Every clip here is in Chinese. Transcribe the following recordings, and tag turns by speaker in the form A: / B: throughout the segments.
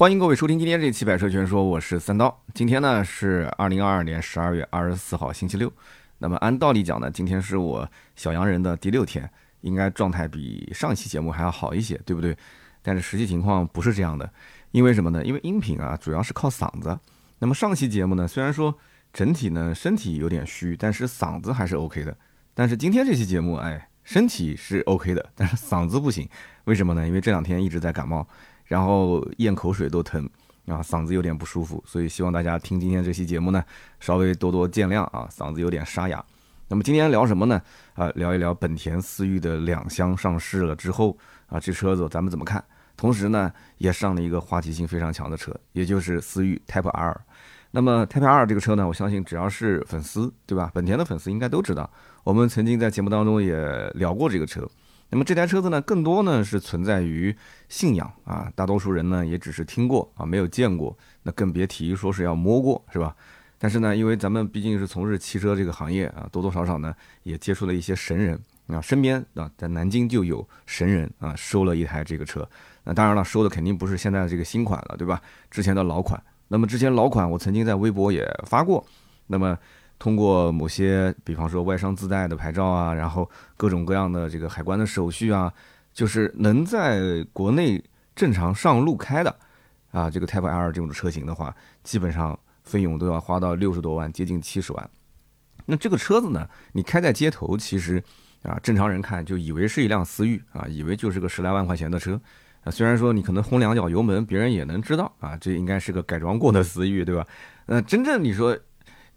A: 欢迎各位收听今天这期《百车全说》，我是三刀。今天呢是二零二二年十二月二十四号，星期六。那么按道理讲呢，今天是我小洋人的第六天，应该状态比上期节目还要好一些，对不对？但是实际情况不是这样的，因为什么呢？因为音频啊主要是靠嗓子。那么上期节目呢，虽然说整体呢身体有点虚，但是嗓子还是 OK 的。但是今天这期节目，哎，身体是 OK 的，但是嗓子不行。为什么呢？因为这两天一直在感冒。然后咽口水都疼啊，嗓子有点不舒服，所以希望大家听今天这期节目呢，稍微多多见谅啊，嗓子有点沙哑。那么今天聊什么呢？啊，聊一聊本田思域的两厢上市了之后啊，这车子咱们怎么看？同时呢，也上了一个话题性非常强的车，也就是思域 Type R。那么 Type R 这个车呢，我相信只要是粉丝，对吧？本田的粉丝应该都知道，我们曾经在节目当中也聊过这个车。那么这台车子呢，更多呢是存在于信仰啊，大多数人呢也只是听过啊，没有见过，那更别提说是要摸过，是吧？但是呢，因为咱们毕竟是从事汽车这个行业啊，多多少少呢也接触了一些神人啊，身边啊在南京就有神人啊收了一台这个车，那当然了，收的肯定不是现在的这个新款了，对吧？之前的老款。那么之前老款我曾经在微博也发过，那么。通过某些，比方说外商自带的牌照啊，然后各种各样的这个海关的手续啊，就是能在国内正常上路开的啊，这个 Type R 这种车型的话，基本上费用都要花到六十多万，接近七十万。那这个车子呢，你开在街头，其实啊，正常人看就以为是一辆思域啊，以为就是个十来万块钱的车啊。虽然说你可能轰两脚油门，别人也能知道啊，这应该是个改装过的思域，对吧？那真正你说。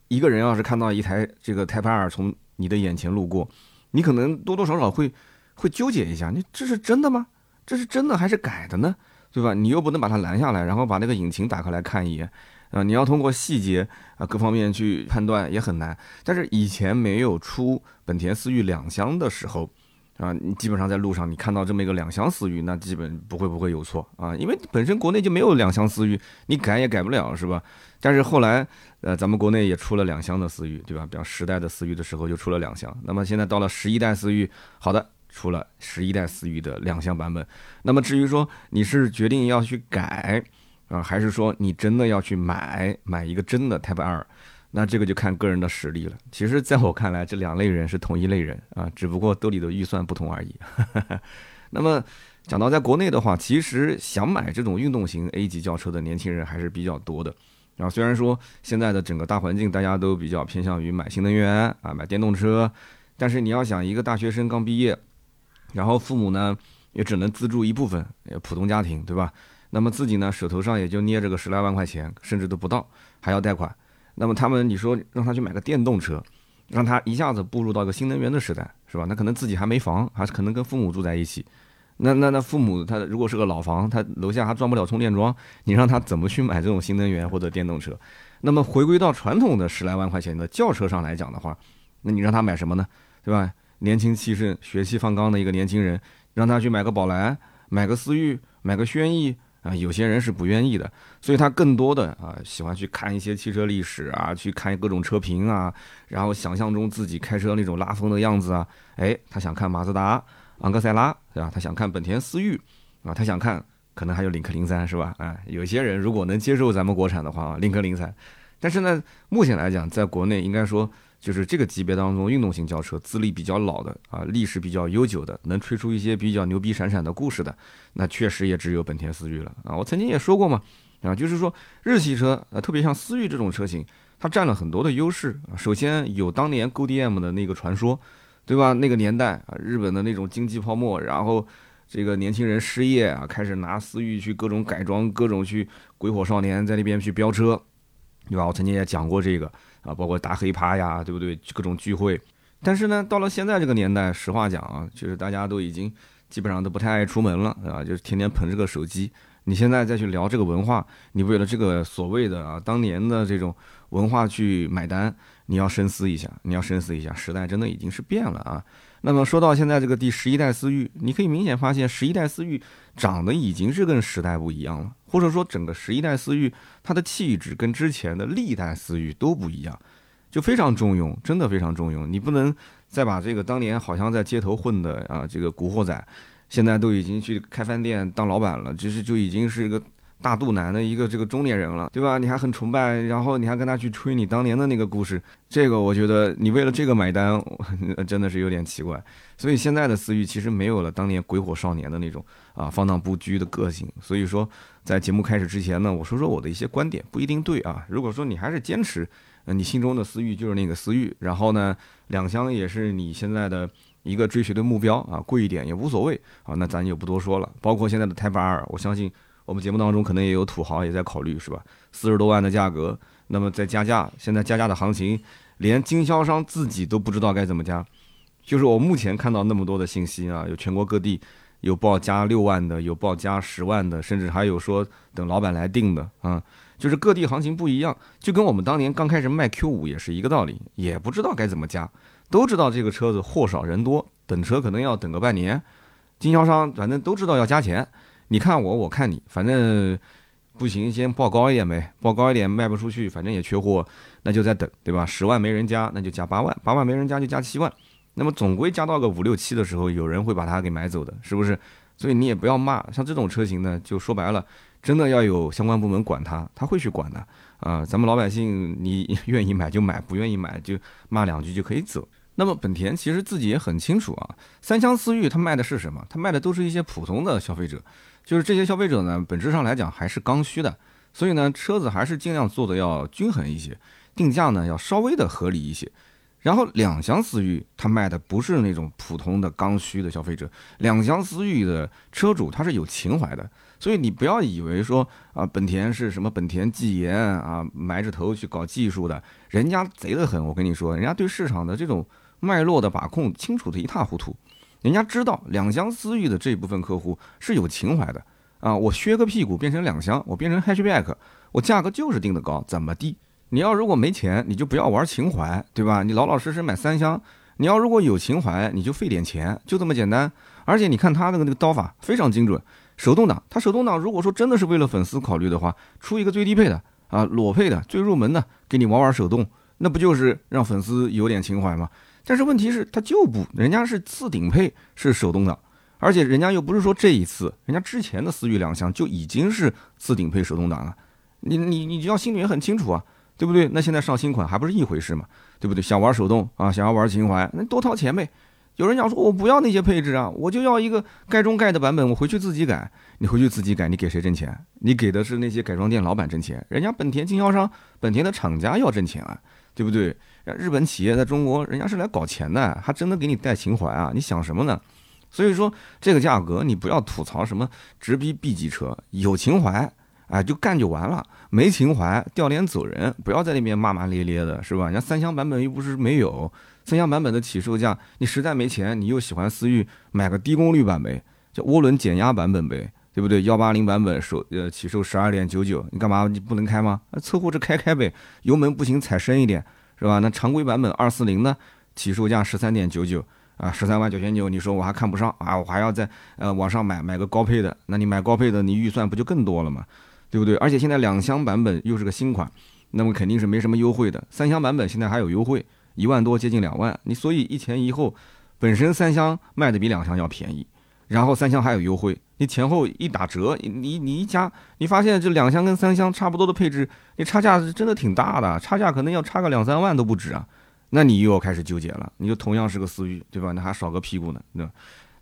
A: 一个人要是看到一台这个 Type R 从你的眼前路过，你可能多多少少会会纠结一下，你这是真的吗？这是真的还是改的呢？对吧？你又不能把它拦下来，然后把那个引擎打开来看一眼啊！你要通过细节啊各方面去判断也很难。但是以前没有出本田思域两厢的时候。啊，你基本上在路上你看到这么一个两厢思域，那基本不会不会有错啊，因为本身国内就没有两厢思域，你改也改不了，是吧？但是后来，呃，咱们国内也出了两厢的思域，对吧？比方十代的思域的时候就出了两厢，那么现在到了十一代思域，好的，出了十一代思域的两厢版本。那么至于说你是决定要去改啊，还是说你真的要去买买一个真的 Type R？那这个就看个人的实力了。其实，在我看来，这两类人是同一类人啊，只不过兜里的预算不同而已。那么，讲到在国内的话，其实想买这种运动型 A 级轿车的年轻人还是比较多的。啊，虽然说现在的整个大环境大家都比较偏向于买新能源啊，买电动车，但是你要想一个大学生刚毕业，然后父母呢也只能资助一部分，普通家庭对吧？那么自己呢手头上也就捏着个十来万块钱，甚至都不到，还要贷款。那么他们，你说让他去买个电动车，让他一下子步入到一个新能源的时代，是吧？那可能自己还没房，还是可能跟父母住在一起。那那那父母他如果是个老房，他楼下还装不了充电桩，你让他怎么去买这种新能源或者电动车？那么回归到传统的十来万块钱的轿车上来讲的话，那你让他买什么呢？对吧？年轻气盛、血气方刚的一个年轻人，让他去买个宝来，买个思域，买个轩逸。啊，有些人是不愿意的，所以他更多的啊喜欢去看一些汽车历史啊，去看各种车评啊，然后想象中自己开车那种拉风的样子啊，哎，他想看马自达昂克赛拉，对吧？他想看本田思域啊，他想看可能还有领克零三，是吧？哎，有些人如果能接受咱们国产的话，领克零三，但是呢，目前来讲，在国内应该说。就是这个级别当中，运动型轿车资历比较老的啊，历史比较悠久的，能吹出一些比较牛逼闪闪的故事的，那确实也只有本田思域了啊。我曾经也说过嘛，啊，就是说日系车啊，特别像思域这种车型，它占了很多的优势。首先有当年 GDM 的那个传说，对吧？那个年代啊，日本的那种经济泡沫，然后这个年轻人失业啊，开始拿思域去各种改装，各种去鬼火少年在那边去飙车，对吧？我曾经也讲过这个。啊，包括打黑趴呀，对不对？各种聚会，但是呢，到了现在这个年代，实话讲啊，就是大家都已经基本上都不太爱出门了啊，就是天天捧着个手机。你现在再去聊这个文化，你为了这个所谓的啊当年的这种文化去买单，你要深思一下，你要深思一下，时代真的已经是变了啊。那么说到现在这个第十一代思域，你可以明显发现，十一代思域长得已经是跟时代不一样了。或者说，整个十一代思域，它的气质跟之前的历代思域都不一样，就非常中庸，真的非常中庸。你不能再把这个当年好像在街头混的啊，这个古惑仔，现在都已经去开饭店当老板了，其实就已经是一个大肚腩的一个这个中年人了，对吧？你还很崇拜，然后你还跟他去吹你当年的那个故事，这个我觉得你为了这个买单，真的是有点奇怪。所以现在的思域其实没有了当年鬼火少年的那种啊放荡不羁的个性。所以说，在节目开始之前呢，我说说我的一些观点，不一定对啊。如果说你还是坚持，你心中的思域就是那个思域，然后呢，两厢也是你现在的一个追随的目标啊，贵一点也无所谓啊，那咱就不多说了。包括现在的 Type R，我相信。我们节目当中可能也有土豪也在考虑，是吧？四十多万的价格，那么再加价，现在加价的行情，连经销商自己都不知道该怎么加。就是我目前看到那么多的信息啊，有全国各地有报加六万的，有报加十万的，甚至还有说等老板来定的啊。就是各地行情不一样，就跟我们当年刚开始卖 Q 五也是一个道理，也不知道该怎么加，都知道这个车子货少人多，等车可能要等个半年，经销商反正都知道要加钱。你看我，我看你，反正不行，先报高一点呗，报高一点卖不出去，反正也缺货，那就再等，对吧？十万没人加，那就加八万，八万没人加就加七万，那么总归加到个五六七的时候，有人会把它给买走的，是不是？所以你也不要骂，像这种车型呢，就说白了，真的要有相关部门管它，他会去管的啊。咱们老百姓，你 愿意买就买，不愿意买就骂两句就可以走。那么本田其实自己也很清楚啊，三厢思域它卖的是什么？它卖的都是一些普通的消费者。就是这些消费者呢，本质上来讲还是刚需的，所以呢，车子还是尽量做的要均衡一些，定价呢要稍微的合理一些。然后两厢思域它卖的不是那种普通的刚需的消费者，两厢思域的车主他是有情怀的，所以你不要以为说啊，本田是什么本田技研啊，埋着头去搞技术的，人家贼得很。我跟你说，人家对市场的这种脉络的把控清楚的一塌糊涂。人家知道两厢思域的这部分客户是有情怀的啊！我削个屁股变成两厢，我变成 hatchback，我价格就是定的高，怎么地？你要如果没钱，你就不要玩情怀，对吧？你老老实实买三厢。你要如果有情怀，你就费点钱，就这么简单。而且你看他那个那个刀法非常精准，手动挡，他手动挡如果说真的是为了粉丝考虑的话，出一个最低配的啊，裸配的最入门的，给你玩玩手动，那不就是让粉丝有点情怀吗？但是问题是，他就不，人家是次顶配是手动挡，而且人家又不是说这一次，人家之前的思域两厢就已经是次顶配手动挡了。你你你就要心里面很清楚啊，对不对？那现在上新款还不是一回事嘛，对不对？想玩手动啊，想要玩情怀，那多掏钱呗。有人讲说，我不要那些配置啊，我就要一个盖中盖的版本，我回去自己改。你回去自己改，你给谁挣钱？你给的是那些改装店老板挣钱，人家本田经销商、本田的厂家要挣钱啊，对不对？日本企业在中国，人家是来搞钱的，还真的给你带情怀啊！你想什么呢？所以说这个价格，你不要吐槽什么直逼 B 级车，有情怀，哎，就干就完了；没情怀，掉脸走人，不要在那边骂骂咧咧的，是吧？人家三厢版本又不是没有，三厢版本的起售价，你实在没钱，你又喜欢思域，买个低功率版呗，叫涡轮减压版本呗，对不对？幺八零版本首呃起售十二点九九，你干嘛你不能开吗？那凑合着开开呗，油门不行踩深一点。是吧？那常规版本二四零呢？起售价十三点九九啊，十三万九千九。你说我还看不上啊？我还要在呃网上买买个高配的。那你买高配的，你预算不就更多了吗？对不对？而且现在两厢版本又是个新款，那么肯定是没什么优惠的。三厢版本现在还有优惠，一万多接近两万。你所以一前一后，本身三厢卖的比两厢要便宜，然后三厢还有优惠。你前后一打折，你你一加，你发现这两厢跟三厢差不多的配置，你差价是真的挺大的，差价可能要差个两三万都不止啊。那你又要开始纠结了，你就同样是个思域，对吧？那还少个屁股呢，对吧？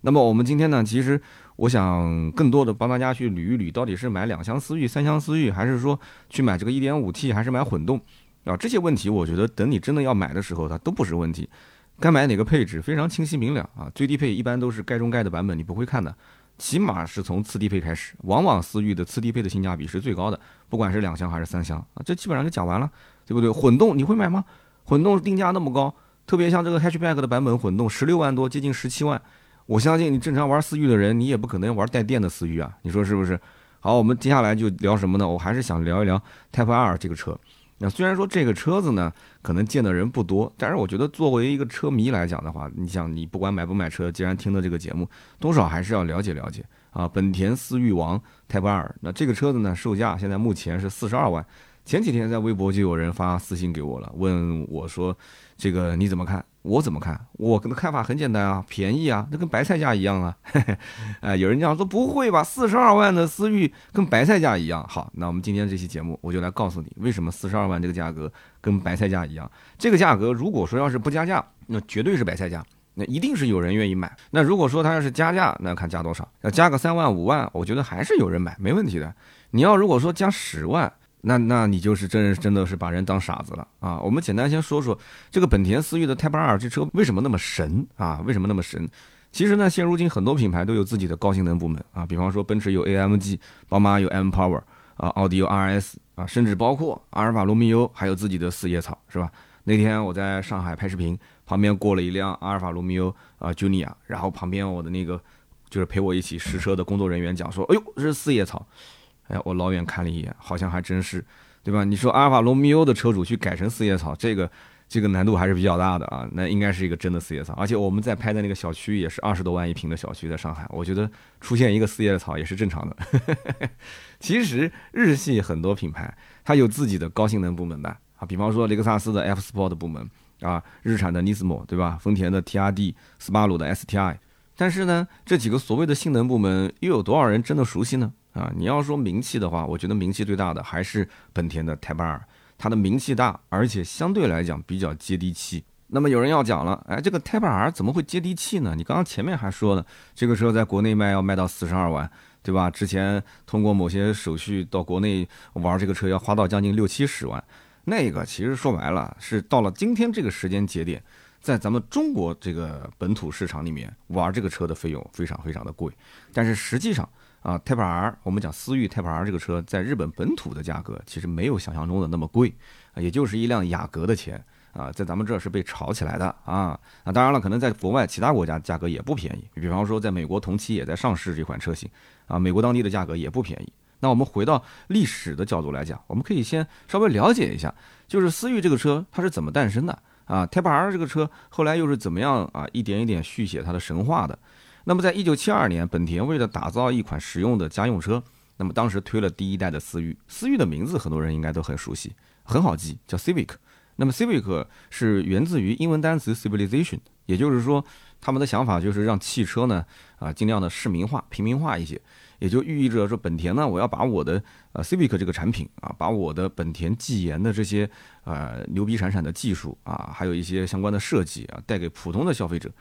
A: 那么我们今天呢，其实我想更多的帮大家去捋一捋，到底是买两厢思域、三厢思域，还是说去买这个 1.5T，还是买混动啊？这些问题，我觉得等你真的要买的时候，它都不是问题。该买哪个配置非常清晰明了啊，最低配一般都是盖中盖的版本，你不会看的。起码是从次低配开始，往往思域的次低配的性价比是最高的，不管是两厢还是三厢啊，这基本上就讲完了，对不对？混动你会买吗？混动定价那么高，特别像这个 hatchback 的版本混动，十六万多，接近十七万，我相信你正常玩思域的人，你也不可能玩带电的思域啊，你说是不是？好，我们接下来就聊什么呢？我还是想聊一聊 Type R 这个车。那虽然说这个车子呢，可能见的人不多，但是我觉得作为一个车迷来讲的话，你想你不管买不买车，既然听的这个节目，多少还是要了解了解啊。本田思域王 Type R，那这个车子呢，售价现在目前是四十二万。前几天在微博就有人发私信给我了，问我说，这个你怎么看我怎么看？我的看法很简单啊，便宜啊，那跟白菜价一样啊。哎，有人讲说不会吧，四十二万的思域跟白菜价一样。好，那我们今天这期节目我就来告诉你，为什么四十二万这个价格跟白菜价一样。这个价格如果说要是不加价，那绝对是白菜价，那一定是有人愿意买。那如果说它要是加价，那看加多少，要加个三万五万，我觉得还是有人买，没问题的。你要如果说加十万。那那你就是真真的是把人当傻子了啊！我们简单先说说这个本田思域的 Type R 这车为什么那么神啊？为什么那么神？其实呢，现如今很多品牌都有自己的高性能部门啊，比方说奔驰有 AMG，宝马有 M Power 啊，奥迪有 RS 啊，甚至包括阿尔法罗密欧还有自己的四叶草，是吧？那天我在上海拍视频，旁边过了一辆阿尔法罗密欧啊 Junior，然后旁边我的那个就是陪我一起试车的工作人员讲说：“哎呦，这是四叶草。”哎，我老远看了一眼，好像还真是，对吧？你说阿尔法罗密欧的车主去改成四叶草，这个这个难度还是比较大的啊。那应该是一个真的四叶草，而且我们在拍的那个小区也是二十多万一平的小区，在上海，我觉得出现一个四叶草也是正常的。其实日系很多品牌它有自己的高性能部门的啊，比方说雷克萨斯的 F Sport 部门啊，日产的 Nismo 对吧？丰田的 TRD，斯巴鲁的 STI。但是呢，这几个所谓的性能部门又有多少人真的熟悉呢？啊，你要说名气的话，我觉得名气最大的还是本田的 Type R，它的名气大，而且相对来讲比较接地气。那么有人要讲了，哎，这个 Type R 怎么会接地气呢？你刚刚前面还说了，这个车在国内卖要卖到四十二万，对吧？之前通过某些手续到国内玩这个车要花到将近六七十万，那个其实说白了是到了今天这个时间节点，在咱们中国这个本土市场里面玩这个车的费用非常非常的贵，但是实际上。啊，Type R，我们讲思域 Type R 这个车在日本本土的价格其实没有想象中的那么贵，啊，也就是一辆雅阁的钱啊，在咱们这儿是被炒起来的啊。那当然了，可能在国外其他国家价格也不便宜，比方说在美国同期也在上市这款车型啊，美国当地的价格也不便宜。那我们回到历史的角度来讲，我们可以先稍微了解一下，就是思域这个车它是怎么诞生的啊？Type R 这个车后来又是怎么样啊一点一点续写它的神话的？那么，在一九七二年，本田为了打造一款实用的家用车，那么当时推了第一代的思域。思域的名字很多人应该都很熟悉，很好记，叫 Civic。那么 Civic 是源自于英文单词 civilization，也就是说，他们的想法就是让汽车呢，啊，尽量的市民化、平民化一些，也就寓意着说，本田呢，我要把我的呃 Civic 这个产品啊，把我的本田技研的这些呃牛逼闪闪的技术啊，还有一些相关的设计啊，带给普通的消费者。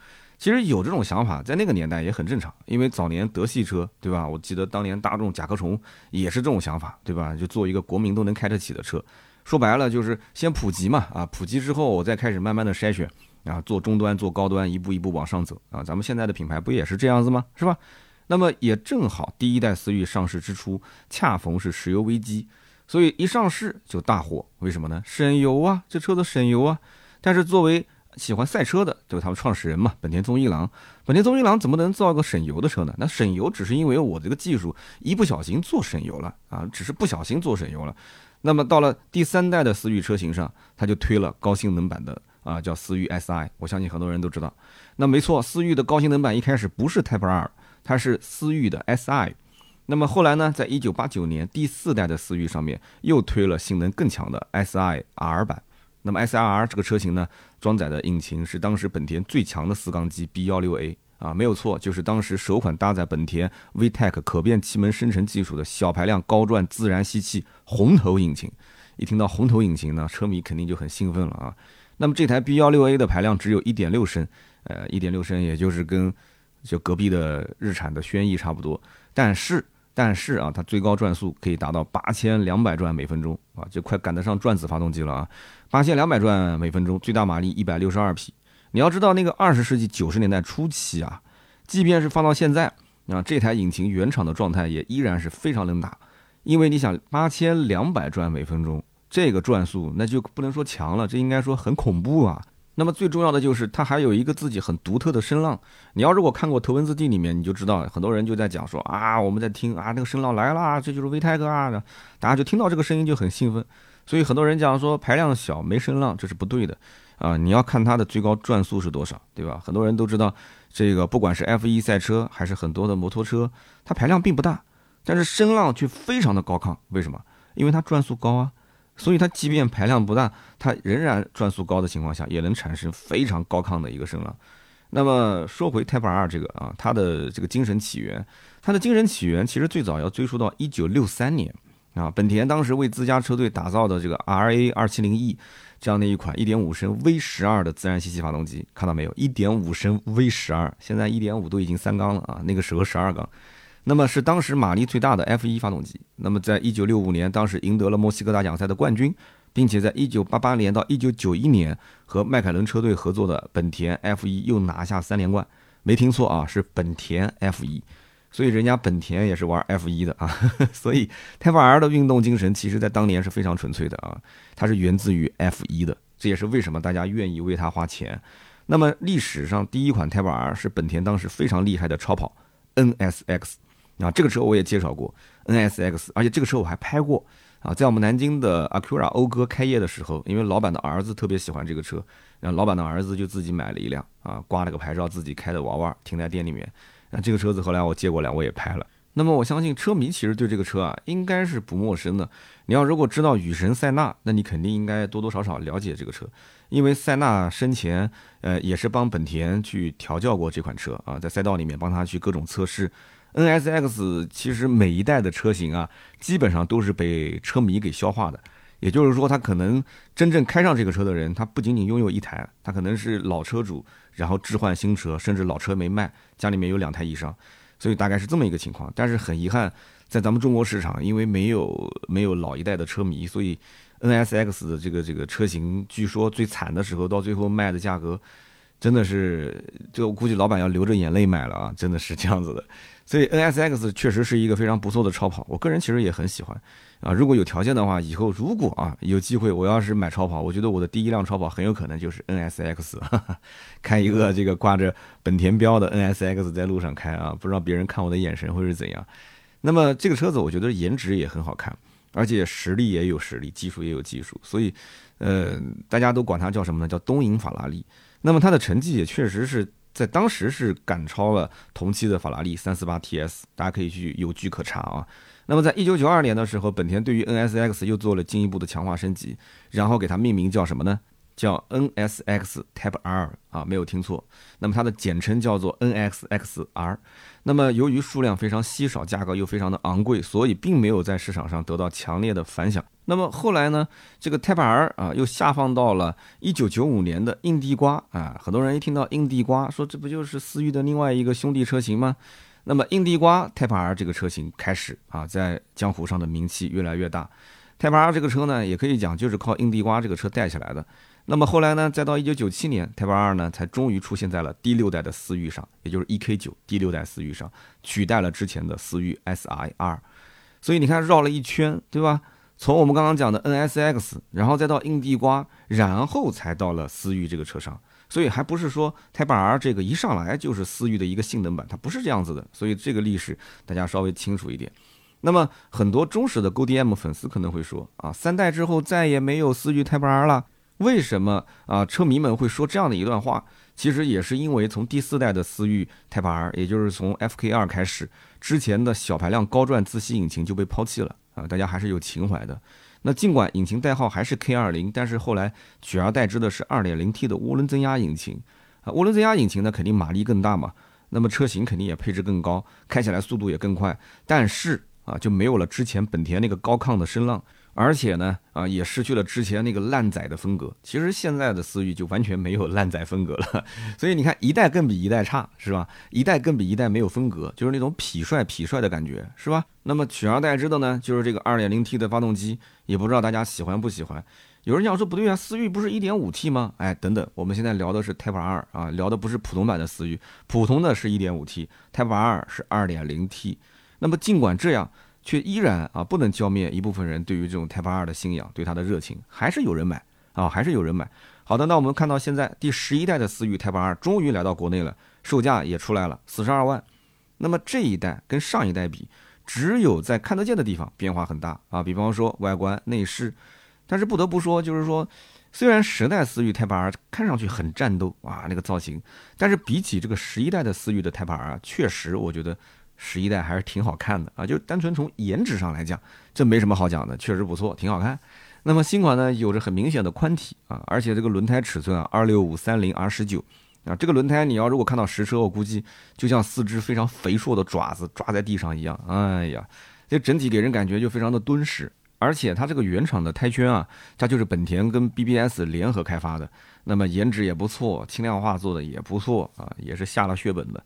A: 其实有这种想法，在那个年代也很正常，因为早年德系车，对吧？我记得当年大众甲壳虫也是这种想法，对吧？就做一个国民都能开得起的车，说白了就是先普及嘛，啊，普及之后我再开始慢慢的筛选，啊，做中端做高端，一步一步往上走，啊，咱们现在的品牌不也是这样子吗？是吧？那么也正好，第一代思域上市之初，恰逢是石油危机，所以一上市就大火，为什么呢？省油啊，这车子省油啊，但是作为喜欢赛车的就是他们创始人嘛，本田宗一郎。本田宗一郎怎么能造个省油的车呢？那省油只是因为我这个技术一不小心做省油了啊，只是不小心做省油了。那么到了第三代的思域车型上，他就推了高性能版的啊，叫思域 Si。我相信很多人都知道。那没错，思域的高性能版一开始不是 Type R，它是思域的 Si。那么后来呢，在一九八九年第四代的思域上面又推了性能更强的 Si R 版。那么 S R R 这个车型呢，装载的引擎是当时本田最强的四缸机 B 幺六 A 啊，没有错，就是当时首款搭载本田 VTEC 可变气门生成技术的小排量高转自然吸气红头引擎。一听到红头引擎呢，车迷肯定就很兴奋了啊。那么这台 B 幺六 A 的排量只有一点六升，呃，一点六升也就是跟就隔壁的日产的轩逸差不多，但是。但是啊，它最高转速可以达到八千两百转每分钟啊，就快赶得上转子发动机了啊！八千两百转每分钟，最大马力一百六十二匹。你要知道，那个二十世纪九十年代初期啊，即便是放到现在啊，这台引擎原厂的状态也依然是非常能打。因为你想，八千两百转每分钟这个转速，那就不能说强了，这应该说很恐怖啊。那么最重要的就是它还有一个自己很独特的声浪。你要如果看过《头文字 D》里面，你就知道很多人就在讲说啊，我们在听啊，那个声浪来了，这就是 V 泰哥啊，大家就听到这个声音就很兴奋。所以很多人讲说排量小没声浪，这是不对的啊。你要看它的最高转速是多少，对吧？很多人都知道这个，不管是 F1 赛车还是很多的摩托车，它排量并不大，但是声浪却非常的高亢。为什么？因为它转速高啊。所以它即便排量不大，它仍然转速高的情况下，也能产生非常高亢的一个声浪。那么说回 Type R 这个啊，它的这个精神起源，它的精神起源其实最早要追溯到一九六三年啊，本田当时为自家车队打造的这个 R A 二七零 E 这样的一款一点五升 V 十二的自然吸气发动机，看到没有？一点五升 V 十二，现在一点五都已经三缸了啊，那个时候十二缸。那么是当时马力最大的 F 一发动机。那么在一九六五年，当时赢得了墨西哥大奖赛的冠军。并且在一九八八年到一九九一年和迈凯伦车队合作的本田 F 一又拿下三连冠，没听错啊，是本田 F 一，所以人家本田也是玩 F 一的啊，所以 Type R 的运动精神其实在当年是非常纯粹的啊，它是源自于 F 一的，这也是为什么大家愿意为它花钱。那么历史上第一款 Type R 是本田当时非常厉害的超跑 NSX 啊，这个车我也介绍过 NSX，而且这个车我还拍过。啊，在我们南京的 Acura 讴歌开业的时候，因为老板的儿子特别喜欢这个车，然后老板的儿子就自己买了一辆啊，挂了个牌照，自己开的娃娃停在店里面。那这个车子后来我接过来，我也拍了。那么我相信车迷其实对这个车啊，应该是不陌生的。你要如果知道雨神塞纳，那你肯定应该多多少少了解这个车，因为塞纳生前呃也是帮本田去调教过这款车啊，在赛道里面帮他去各种测试。NSX 其实每一代的车型啊，基本上都是被车迷给消化的。也就是说，他可能真正开上这个车的人，他不仅仅拥有一台，他可能是老车主，然后置换新车，甚至老车没卖，家里面有两台以上，所以大概是这么一个情况。但是很遗憾，在咱们中国市场，因为没有没有老一代的车迷，所以 NSX 的这个这个车型，据说最惨的时候，到最后卖的价格，真的是，就我估计老板要流着眼泪买了啊，真的是这样子的。所以 NSX 确实是一个非常不错的超跑，我个人其实也很喜欢啊。如果有条件的话，以后如果啊有机会，我要是买超跑，我觉得我的第一辆超跑很有可能就是 NSX，开一个这个挂着本田标的 NSX 在路上开啊，不知道别人看我的眼神会是怎样。那么这个车子我觉得颜值也很好看，而且实力也有实力，技术也有技术，所以呃大家都管它叫什么呢？叫东瀛法拉利。那么它的成绩也确实是。在当时是赶超了同期的法拉利三四八 TS，大家可以去有据可查啊。那么在一九九二年的时候，本田对于 NSX 又做了进一步的强化升级，然后给它命名叫什么呢？叫 NSX Type R 啊，没有听错。那么它的简称叫做 NXXR。那么由于数量非常稀少，价格又非常的昂贵，所以并没有在市场上得到强烈的反响。那么后来呢，这个 Type R 啊又下放到了1995年的硬地瓜啊。很多人一听到硬地瓜，说这不就是思域的另外一个兄弟车型吗？那么硬地瓜 Type R 这个车型开始啊，在江湖上的名气越来越大。Type R 这个车呢，也可以讲就是靠硬地瓜这个车带起来的。那么后来呢？再到一九九七年，Type R 呢才终于出现在了第六代的思域上，也就是 EK 九第六代思域上，取代了之前的思域 SIR。所以你看绕了一圈，对吧？从我们刚刚讲的 NSX，然后再到硬地瓜，然后才到了思域这个车上。所以还不是说 Type R 这个一上来就是思域的一个性能版，它不是这样子的。所以这个历史大家稍微清楚一点。那么很多忠实的 GoDM 粉丝可能会说啊，三代之后再也没有思域 Type R 了。为什么啊？车迷们会说这样的一段话，其实也是因为从第四代的思域 Type R，也就是从 FK2 开始，之前的小排量高转自吸引擎就被抛弃了啊。大家还是有情怀的。那尽管引擎代号还是 K20，但是后来取而代之的是 2.0T 的涡轮增压引擎啊。涡轮增压引擎呢，肯定马力更大嘛，那么车型肯定也配置更高，开起来速度也更快，但是啊，就没有了之前本田那个高亢的声浪。而且呢，啊，也失去了之前那个烂仔的风格。其实现在的思域就完全没有烂仔风格了。所以你看，一代更比一代差，是吧？一代更比一代没有风格，就是那种痞帅痞帅的感觉，是吧？那么取而代之的呢，就是这个 2.0T 的发动机，也不知道大家喜欢不喜欢。有人讲说不对啊，思域不是 1.5T 吗？哎，等等，我们现在聊的是 Type R 啊，聊的不是普通版的思域，普通的是一点五 T，Type R 是 2.0T。那么尽管这样。却依然啊不能浇灭一部分人对于这种 Type R 的信仰，对它的热情，还是有人买啊，还是有人买。好的，那我们看到现在第十一代的思域 Type R 终于来到国内了，售价也出来了，四十二万。那么这一代跟上一代比，只有在看得见的地方变化很大啊，比方说外观内饰。但是不得不说，就是说，虽然十代思域 Type R 看上去很战斗啊那个造型，但是比起这个十一代的思域的 Type R 啊，确实我觉得。十一代还是挺好看的啊，就单纯从颜值上来讲，这没什么好讲的，确实不错，挺好看。那么新款呢，有着很明显的宽体啊，而且这个轮胎尺寸啊，二六五三零 R 十九啊，这个轮胎你要如果看到实车，我估计就像四只非常肥硕的爪子抓在地上一样。哎呀，这整体给人感觉就非常的敦实，而且它这个原厂的胎圈啊，它就是本田跟 BBS 联合开发的，那么颜值也不错，轻量化做的也不错啊，也是下了血本的。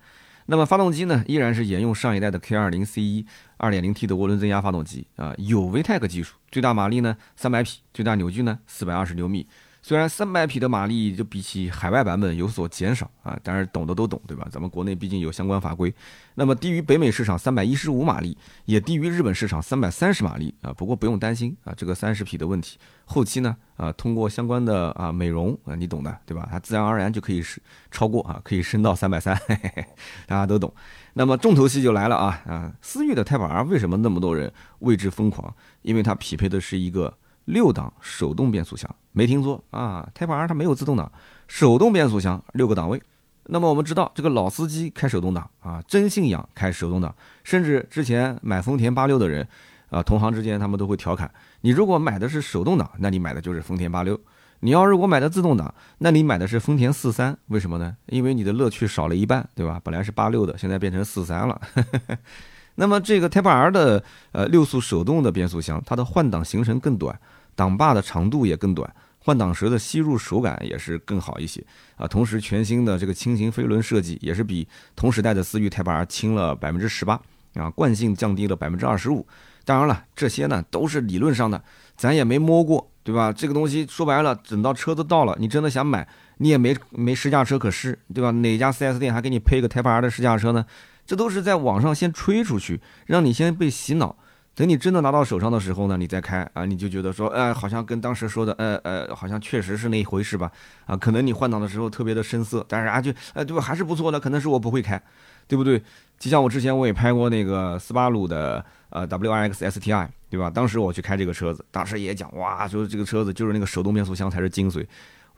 A: 那么发动机呢，依然是沿用上一代的 K20C1 2.0T 的涡轮增压发动机啊，有 VTEC 技术，最大马力呢300匹，最大扭矩呢420牛米。虽然三百匹的马力就比起海外版本有所减少啊，但是懂的都懂，对吧？咱们国内毕竟有相关法规。那么低于北美市场三百一十五马力，也低于日本市场三百三十马力啊。不过不用担心啊，这个三十匹的问题，后期呢啊，通过相关的啊美容啊，你懂的，对吧？它自然而然就可以是超过啊，可以升到三百三，大家都懂。那么重头戏就来了啊啊，思域的 Type R 为什么那么多人为之疯狂？因为它匹配的是一个。六档手动变速箱，没听错啊，Type R 它没有自动挡，手动变速箱六个档位。那么我们知道，这个老司机开手动挡啊，真信仰开手动挡，甚至之前买丰田八六的人啊，同行之间他们都会调侃：你如果买的是手动挡，那你买的就是丰田八六；你要如果买的自动挡，那你买的是丰田四三。为什么呢？因为你的乐趣少了一半，对吧？本来是八六的，现在变成四三了。那么这个 Type R 的呃六速手动的变速箱，它的换挡行程更短。挡把的长度也更短，换挡时的吸入手感也是更好一些啊。同时，全新的这个轻型飞轮设计也是比同时代的思域 Type R 轻了百分之十八啊，惯性降低了百分之二十五。当然了，这些呢都是理论上的，咱也没摸过，对吧？这个东西说白了，等到车子到了，你真的想买，你也没没试驾车可试，对吧？哪家 4S 店还给你配一个 Type R 的试驾车呢？这都是在网上先吹出去，让你先被洗脑。等你真的拿到手上的时候呢，你再开啊，你就觉得说，哎，好像跟当时说的，呃呃，好像确实是那一回事吧？啊，可能你换挡的时候特别的生涩，但是啊，就，哎，对吧？还是不错的，可能是我不会开，对不对？就像我之前我也拍过那个斯巴鲁的呃 WRX STI，对吧？当时我去开这个车子，当时也讲，哇，说这个车子就是那个手动变速箱才是精髓，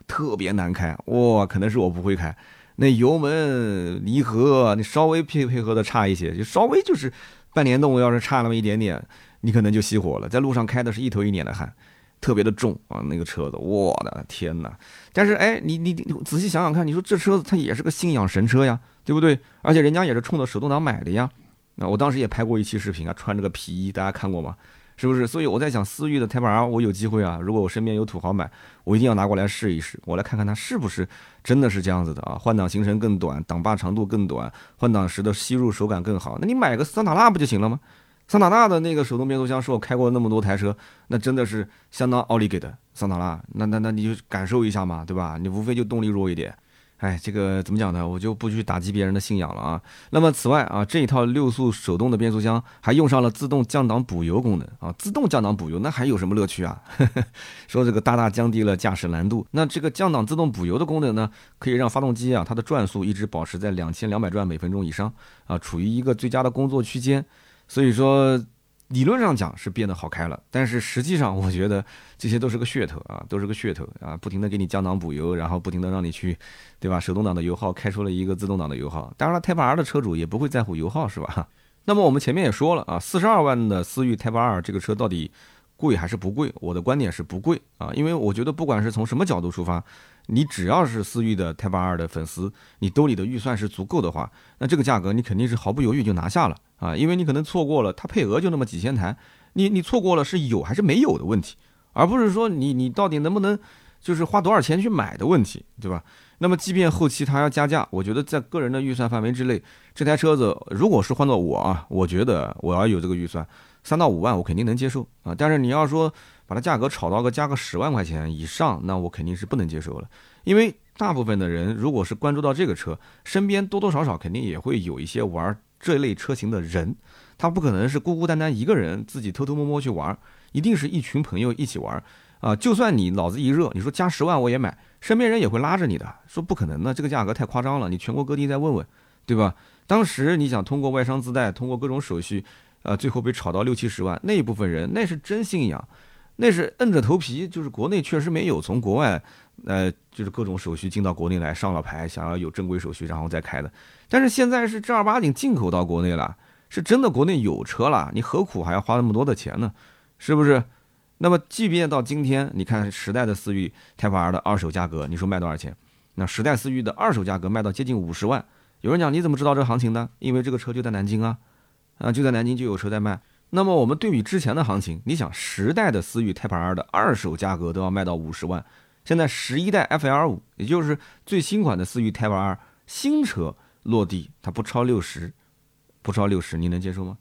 A: 特别难开，哇，可能是我不会开，那油门离合你稍微配配合的差一些，就稍微就是。半联动要是差那么一点点，你可能就熄火了。在路上开的是一头一脸的汗，特别的重啊，那个车子，我的天哪！但是哎，你你你仔细想想看，你说这车子它也是个信仰神车呀，对不对？而且人家也是冲着手动挡买的呀。那我当时也拍过一期视频啊，穿着个皮衣，大家看过吗？是不是？所以我在想，思域的 Type R，我有机会啊，如果我身边有土豪买，我一定要拿过来试一试，我来看看它是不是真的是这样子的啊。换挡行程更短，挡把长度更短，换挡时的吸入手感更好。那你买个桑塔纳不就行了吗？桑塔纳的那个手动变速箱是我开过那么多台车，那真的是相当奥利给的桑塔纳。那那那你就感受一下嘛，对吧？你无非就动力弱一点。哎，这个怎么讲呢？我就不去打击别人的信仰了啊。那么此外啊，这一套六速手动的变速箱还用上了自动降档补油功能啊。自动降档补油，那还有什么乐趣啊？说这个大大降低了驾驶难度。那这个降档自动补油的功能呢，可以让发动机啊它的转速一直保持在两千两百转每分钟以上啊，处于一个最佳的工作区间。所以说。理论上讲是变得好开了，但是实际上我觉得这些都是个噱头啊，都是个噱头啊，不停的给你降档补油，然后不停的让你去，对吧？手动挡的油耗开出了一个自动挡的油耗，当然了，Type R 的车主也不会在乎油耗，是吧？那么我们前面也说了啊，四十二万的思域 Type R 这个车到底贵还是不贵？我的观点是不贵啊，因为我觉得不管是从什么角度出发。你只要是思域的 Type R 的粉丝，你兜里的预算是足够的话，那这个价格你肯定是毫不犹豫就拿下了啊！因为你可能错过了它配额就那么几千台，你你错过了是有还是没有的问题，而不是说你你到底能不能就是花多少钱去买的问题，对吧？那么即便后期它要加价，我觉得在个人的预算范围之内，这台车子如果是换做我啊，我觉得我要有这个预算，三到五万我肯定能接受啊！但是你要说，把它价格炒到个加个十万块钱以上，那我肯定是不能接受了。因为大部分的人如果是关注到这个车，身边多多少少肯定也会有一些玩这类车型的人，他不可能是孤孤单单一个人自己偷偷摸摸去玩，一定是一群朋友一起玩啊。就算你脑子一热，你说加十万我也买，身边人也会拉着你的，说不可能的，这个价格太夸张了，你全国各地再问问，对吧？当时你想通过外商自带，通过各种手续，呃，最后被炒到六七十万，那一部分人那是真信仰。那是硬着头皮，就是国内确实没有从国外，呃，就是各种手续进到国内来上了牌，想要有正规手续然后再开的。但是现在是正儿八经进口到国内了，是真的国内有车了，你何苦还要花那么多的钱呢？是不是？那么即便到今天，你看时代的思域 Type R 的二手价格，你说卖多少钱？那时代思域的二手价格卖到接近五十万。有人讲你怎么知道这个行情的？因为这个车就在南京啊，啊就在南京就有车在卖。那么我们对比之前的行情，你想十代的思域 Type R 的二手价格都要卖到五十万，现在十一代 FL 五，也就是最新款的思域 Type R 新车落地，它不超六十，不超六十，你能接受吗？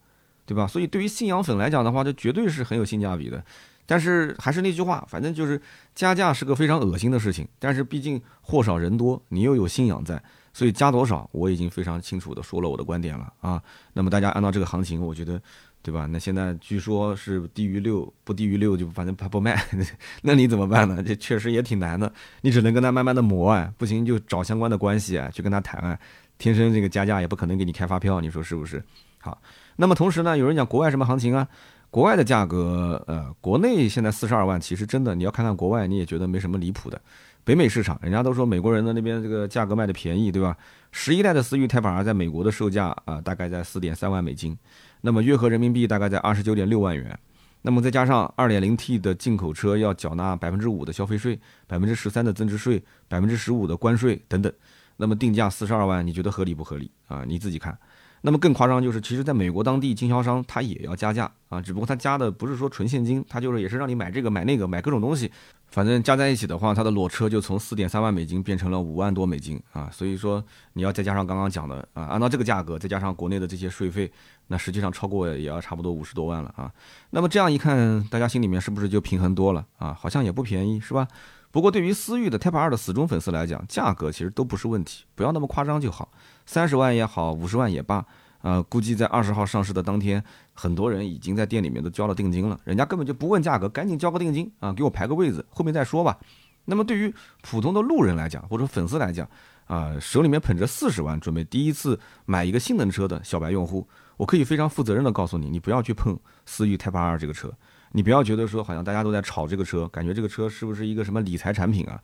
A: 对吧？所以对于信仰粉来讲的话，这绝对是很有性价比的。但是还是那句话，反正就是加价是个非常恶心的事情。但是毕竟货少人多，你又有信仰在，所以加多少我已经非常清楚的说了我的观点了啊。那么大家按照这个行情，我觉得。对吧？那现在据说是低于六，不低于六就反正他不卖，那你怎么办呢？这确实也挺难的，你只能跟他慢慢的磨啊，不行就找相关的关系啊，去跟他谈啊。天生这个加价也不可能给你开发票，你说是不是？好，那么同时呢，有人讲国外什么行情啊？国外的价格，呃，国内现在四十二万，其实真的你要看看国外，你也觉得没什么离谱的。北美市场，人家都说美国人的那边这个价格卖的便宜，对吧？十一代的思域 Type R 在美国的售价啊，大概在四点三万美金。那么约合人民币大概在二十九点六万元，那么再加上二点零 T 的进口车要缴纳百分之五的消费税、百分之十三的增值税、百分之十五的关税等等，那么定价四十二万，你觉得合理不合理啊？你自己看。那么更夸张就是，其实在美国当地经销商他也要加价啊，只不过他加的不是说纯现金，他就是也是让你买这个买那个买各种东西。反正加在一起的话，它的裸车就从四点三万美金变成了五万多美金啊！所以说你要再加上刚刚讲的啊，按照这个价格，再加上国内的这些税费，那实际上超过也要差不多五十多万了啊！那么这样一看，大家心里面是不是就平衡多了啊？好像也不便宜是吧？不过对于思域的 Type R 的死忠粉丝来讲，价格其实都不是问题，不要那么夸张就好，三十万也好，五十万也罢。呃，估计在二十号上市的当天，很多人已经在店里面都交了定金了，人家根本就不问价格，赶紧交个定金啊，给我排个位子，后面再说吧。那么对于普通的路人来讲，或者粉丝来讲，啊，手里面捧着四十万，准备第一次买一个性能车的小白用户，我可以非常负责任的告诉你，你不要去碰思域 Type R 这个车，你不要觉得说好像大家都在炒这个车，感觉这个车是不是一个什么理财产品啊？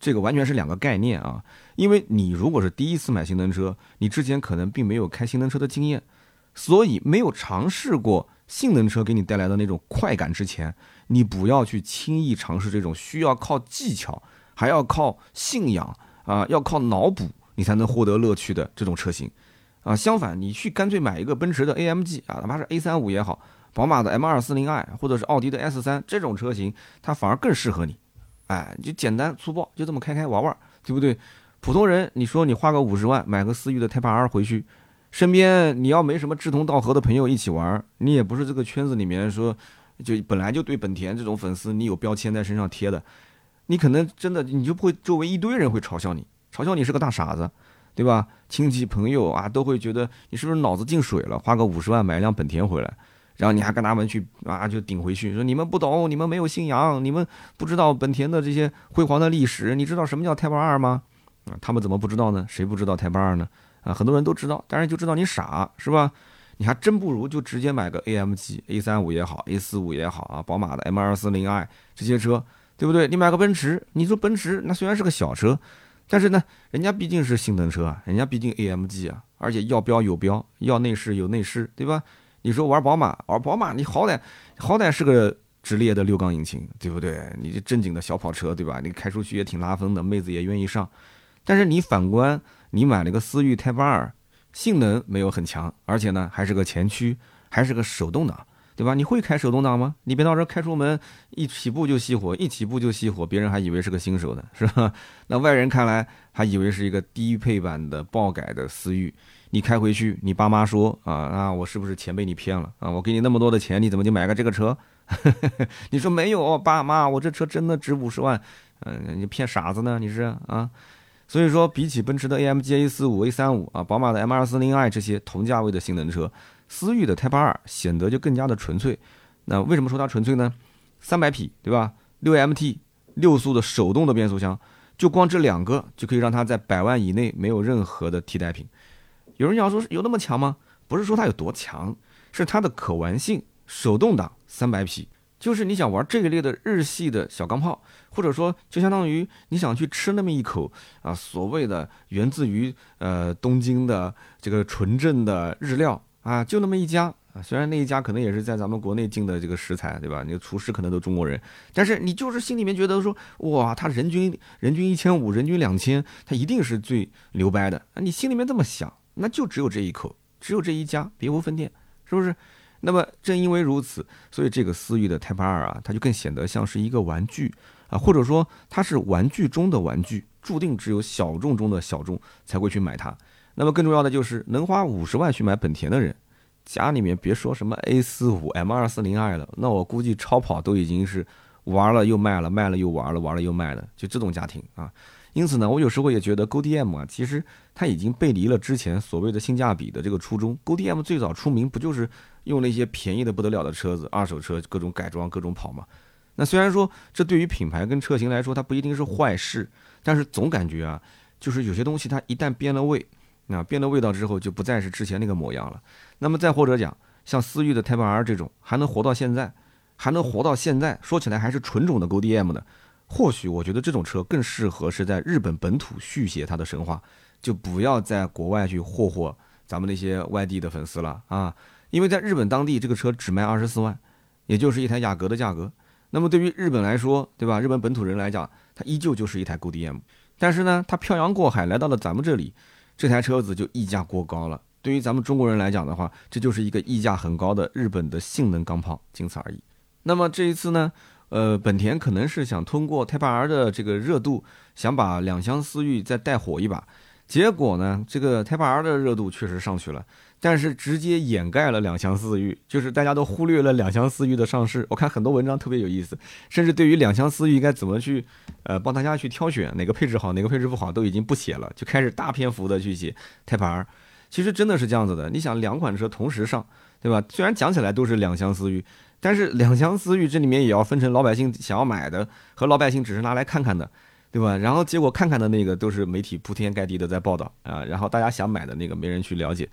A: 这个完全是两个概念啊，因为你如果是第一次买新能车，你之前可能并没有开新能车的经验，所以没有尝试过性能车给你带来的那种快感之前，你不要去轻易尝试这种需要靠技巧，还要靠信仰啊，要靠脑补你才能获得乐趣的这种车型啊。相反，你去干脆买一个奔驰的 AMG 啊，哪怕是 A 三五也好，宝马的 M 二四零 i 或者是奥迪的 S 三这种车型，它反而更适合你。哎，就简单粗暴，就这么开开玩玩，对不对？普通人，你说你花个五十万买个思域的 Type R 回去，身边你要没什么志同道合的朋友一起玩，你也不是这个圈子里面说，就本来就对本田这种粉丝你有标签在身上贴的，你可能真的你就会周围一堆人会嘲笑你，嘲笑你是个大傻子，对吧？亲戚朋友啊都会觉得你是不是脑子进水了，花个五十万买一辆本田回来。然后你还跟他们去啊，就顶回去，说你们不懂，你们没有信仰，你们不知道本田的这些辉煌的历史，你知道什么叫 Type R 吗？啊，他们怎么不知道呢？谁不知道 Type R 呢？啊，很多人都知道，但是就知道你傻，是吧？你还真不如就直接买个 AMG A 三五也好，A 四五也好啊，宝马的 M 二四零 i 这些车，对不对？你买个奔驰，你说奔驰那虽然是个小车，但是呢，人家毕竟是性能车啊，人家毕竟 AMG 啊，而且要标有标，要内饰有内饰，对吧？你说玩宝马，玩宝马，你好歹好歹是个直列的六缸引擎，对不对？你这正经的小跑车，对吧？你开出去也挺拉风的，妹子也愿意上。但是你反观，你买了个思域 Type R，性能没有很强，而且呢还是个前驱，还是个手动挡，对吧？你会开手动挡吗？你别到时候开出门一起步就熄火，一起步就熄火，别人还以为是个新手呢，是吧？那外人看来还以为是一个低配版的爆改的思域。你开回去，你爸妈说啊啊，我是不是钱被你骗了啊？我给你那么多的钱，你怎么就买个这个车？你说没有，爸妈，我这车真的值五十万，嗯，你骗傻子呢？你是啊？所以说，比起奔驰的 AMG A 四五、A 三五啊，宝马的 M 二四零 i 这些同价位的性能车，思域的 Type R 显得就更加的纯粹。那为什么说它纯粹呢？三百匹，对吧？六 MT 六速的手动的变速箱，就光这两个就可以让它在百万以内没有任何的替代品。有人讲说有那么强吗？不是说它有多强，是它的可玩性。手动挡三百匹，就是你想玩这一类的日系的小钢炮，或者说就相当于你想去吃那么一口啊，所谓的源自于呃东京的这个纯正的日料啊，就那么一家啊。虽然那一家可能也是在咱们国内进的这个食材，对吧？那个厨师可能都中国人，但是你就是心里面觉得说，哇，他人均人均一千五，人均两千，他一定是最牛掰的啊！你心里面这么想，那就只有这一口，只有这一家，别无分店，是不是？那么正因为如此，所以这个思域的 Type R 啊，它就更显得像是一个玩具啊，或者说它是玩具中的玩具，注定只有小众中的小众才会去买它。那么更重要的就是能花五十万去买本田的人，家里面别说什么 A 四五 M 二四零 i 了，那我估计超跑都已经是玩了又卖了，卖了又玩了，玩了又卖了，就这种家庭啊。因此呢，我有时候也觉得 Go D M 啊，其实它已经背离了之前所谓的性价比的这个初衷。Go D M 最早出名不就是用那些便宜的不得了的车子，二手车各种改装各种跑嘛？那虽然说这对于品牌跟车型来说它不一定是坏事，但是总感觉啊，就是有些东西它一旦变了味。那变了味道之后，就不再是之前那个模样了。那么再或者讲，像思域的 Type R 这种，还能活到现在，还能活到现在，说起来还是纯种的 GDM 的，或许我觉得这种车更适合是在日本本土续写它的神话，就不要在国外去霍霍咱们那些外地的粉丝了啊！因为在日本当地，这个车只卖二十四万，也就是一台雅阁的价格。那么对于日本来说，对吧？日本本土人来讲，它依旧就是一台 GDM，但是呢，它漂洋过海来到了咱们这里。这台车子就溢价过高了。对于咱们中国人来讲的话，这就是一个溢价很高的日本的性能钢炮，仅此而已。那么这一次呢，呃，本田可能是想通过 Type R 的这个热度，想把两厢思域再带火一把。结果呢，这个 Type R 的热度确实上去了。但是直接掩盖了两厢思域，就是大家都忽略了两厢思域的上市。我看很多文章特别有意思，甚至对于两厢思域该怎么去，呃，帮大家去挑选哪个配置好，哪个配置不好，都已经不写了，就开始大篇幅的去写 Type R。其实真的是这样子的，你想两款车同时上，对吧？虽然讲起来都是两厢思域，但是两厢思域这里面也要分成老百姓想要买的和老百姓只是拿来看看的，对吧？然后结果看看的那个都是媒体铺天盖地的在报道啊，然后大家想买的那个没人去了解。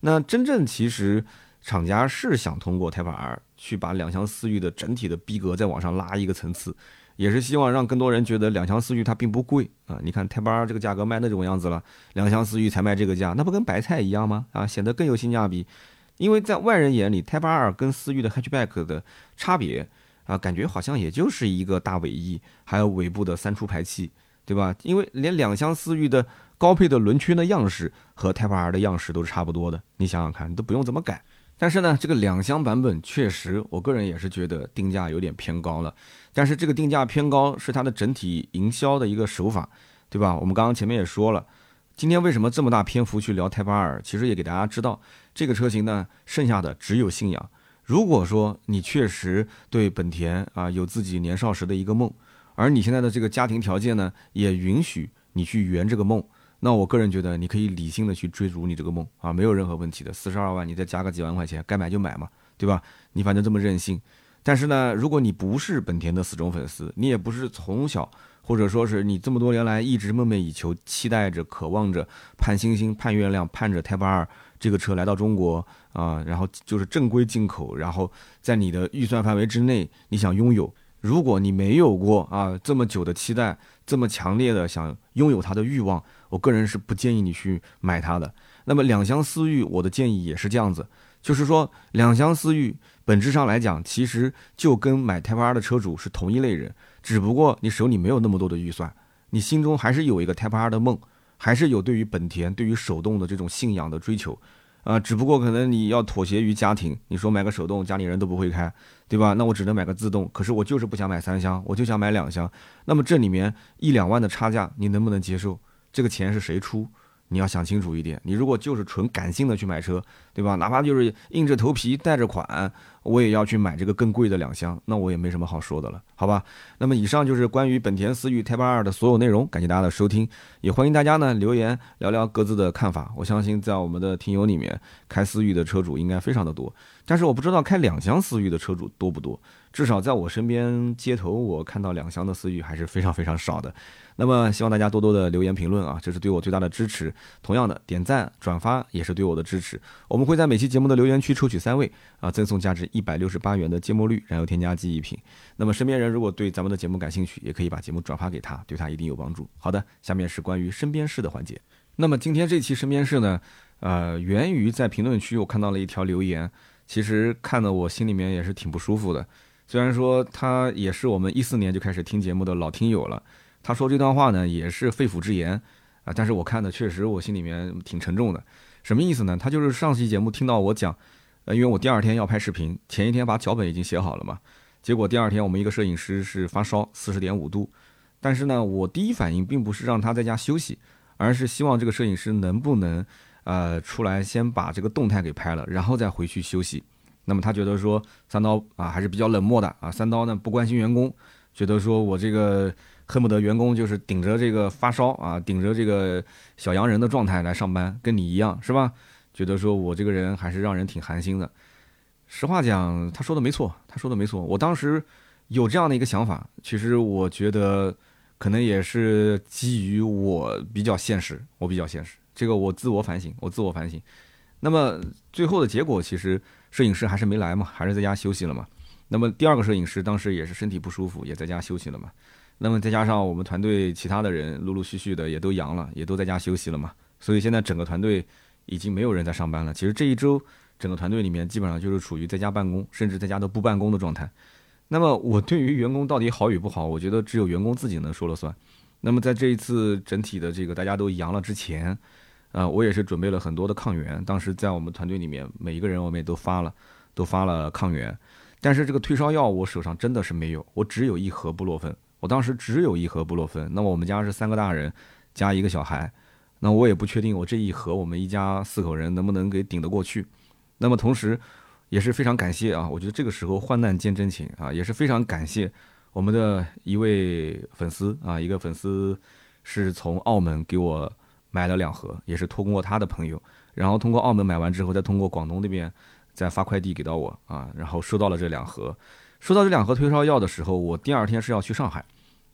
A: 那真正其实厂家是想通过 Type R 去把两厢思域的整体的逼格再往上拉一个层次，也是希望让更多人觉得两厢思域它并不贵啊。你看 Type R 这个价格卖那种样子了，两厢思域才卖这个价，那不跟白菜一样吗？啊，显得更有性价比。因为在外人眼里，Type R 跟思域的 Hatchback 的差别啊，感觉好像也就是一个大尾翼，还有尾部的三出排气，对吧？因为连两厢思域的高配的轮圈的样式和 Type R 的样式都是差不多的，你想想看，你都不用怎么改。但是呢，这个两厢版本确实，我个人也是觉得定价有点偏高了。但是这个定价偏高是它的整体营销的一个手法，对吧？我们刚刚前面也说了，今天为什么这么大篇幅去聊泰巴尔其实也给大家知道，这个车型呢，剩下的只有信仰。如果说你确实对本田啊有自己年少时的一个梦，而你现在的这个家庭条件呢，也允许你去圆这个梦。那我个人觉得，你可以理性的去追逐你这个梦啊，没有任何问题的。四十二万，你再加个几万块钱，该买就买嘛，对吧？你反正这么任性。但是呢，如果你不是本田的死忠粉丝，你也不是从小或者说是你这么多年来一直梦寐以求、期待着、渴望着、盼星星盼月亮、盼着 Type R 这个车来到中国啊，然后就是正规进口，然后在你的预算范围之内，你想拥有。如果你没有过啊这么久的期待，这么强烈的想拥有它的欲望，我个人是不建议你去买它的。那么两厢思域，我的建议也是这样子，就是说两厢思域本质上来讲，其实就跟买 Type R 的车主是同一类人，只不过你手里没有那么多的预算，你心中还是有一个 Type R 的梦，还是有对于本田、对于手动的这种信仰的追求。啊，只不过可能你要妥协于家庭，你说买个手动，家里人都不会开，对吧？那我只能买个自动。可是我就是不想买三厢，我就想买两厢。那么这里面一两万的差价，你能不能接受？这个钱是谁出？你要想清楚一点，你如果就是纯感性的去买车，对吧？哪怕就是硬着头皮贷着款，我也要去买这个更贵的两厢，那我也没什么好说的了，好吧？那么以上就是关于本田思域 Type R 的所有内容，感谢大家的收听，也欢迎大家呢留言聊聊各自的看法。我相信在我们的听友里面，开思域的车主应该非常的多，但是我不知道开两厢思域的车主多不多。至少在我身边街头，我看到两厢的思域还是非常非常少的。那么希望大家多多的留言评论啊，这是对我最大的支持。同样的，点赞转发也是对我的支持。我们会在每期节目的留言区抽取三位啊，赠送价值一百六十八元的芥末绿燃油添加剂一瓶。那么身边人如果对咱们的节目感兴趣，也可以把节目转发给他，对他一定有帮助。好的，下面是关于身边事的环节。那么今天这期身边事呢，呃，源于在评论区我看到了一条留言。其实看的我心里面也是挺不舒服的。虽然说他也是我们一四年就开始听节目的老听友了，他说这段话呢也是肺腑之言啊，但是我看的确实我心里面挺沉重的。什么意思呢？他就是上期节目听到我讲，呃，因为我第二天要拍视频，前一天把脚本已经写好了嘛，结果第二天我们一个摄影师是发烧四十点五度，但是呢，我第一反应并不是让他在家休息，而是希望这个摄影师能不能。呃，出来先把这个动态给拍了，然后再回去休息。那么他觉得说三刀啊还是比较冷漠的啊，三刀呢不关心员工，觉得说我这个恨不得员工就是顶着这个发烧啊，顶着这个小洋人的状态来上班，跟你一样是吧？觉得说我这个人还是让人挺寒心的。实话讲，他说的没错，他说的没错。我当时有这样的一个想法，其实我觉得可能也是基于我比较现实，我比较现实。这个我自我反省，我自我反省。那么最后的结果，其实摄影师还是没来嘛，还是在家休息了嘛。那么第二个摄影师当时也是身体不舒服，也在家休息了嘛。那么再加上我们团队其他的人陆陆续续的也都阳了，也都在家休息了嘛。所以现在整个团队已经没有人在上班了。其实这一周整个团队里面基本上就是处于在家办公，甚至在家都不办公的状态。那么我对于员工到底好与不好，我觉得只有员工自己能说了算。那么在这一次整体的这个大家都阳了之前。呃，我也是准备了很多的抗原，当时在我们团队里面，每一个人我们也都发了，都发了抗原。但是这个退烧药我手上真的是没有，我只有一盒布洛芬。我当时只有一盒布洛芬。那么我们家是三个大人加一个小孩，那我也不确定我这一盒我们一家四口人能不能给顶得过去。那么同时也是非常感谢啊，我觉得这个时候患难见真情啊，也是非常感谢我们的一位粉丝啊，一个粉丝是从澳门给我。买了两盒，也是通过他的朋友，然后通过澳门买完之后，再通过广东那边再发快递给到我啊，然后收到了这两盒。说到这两盒退烧药的时候，我第二天是要去上海，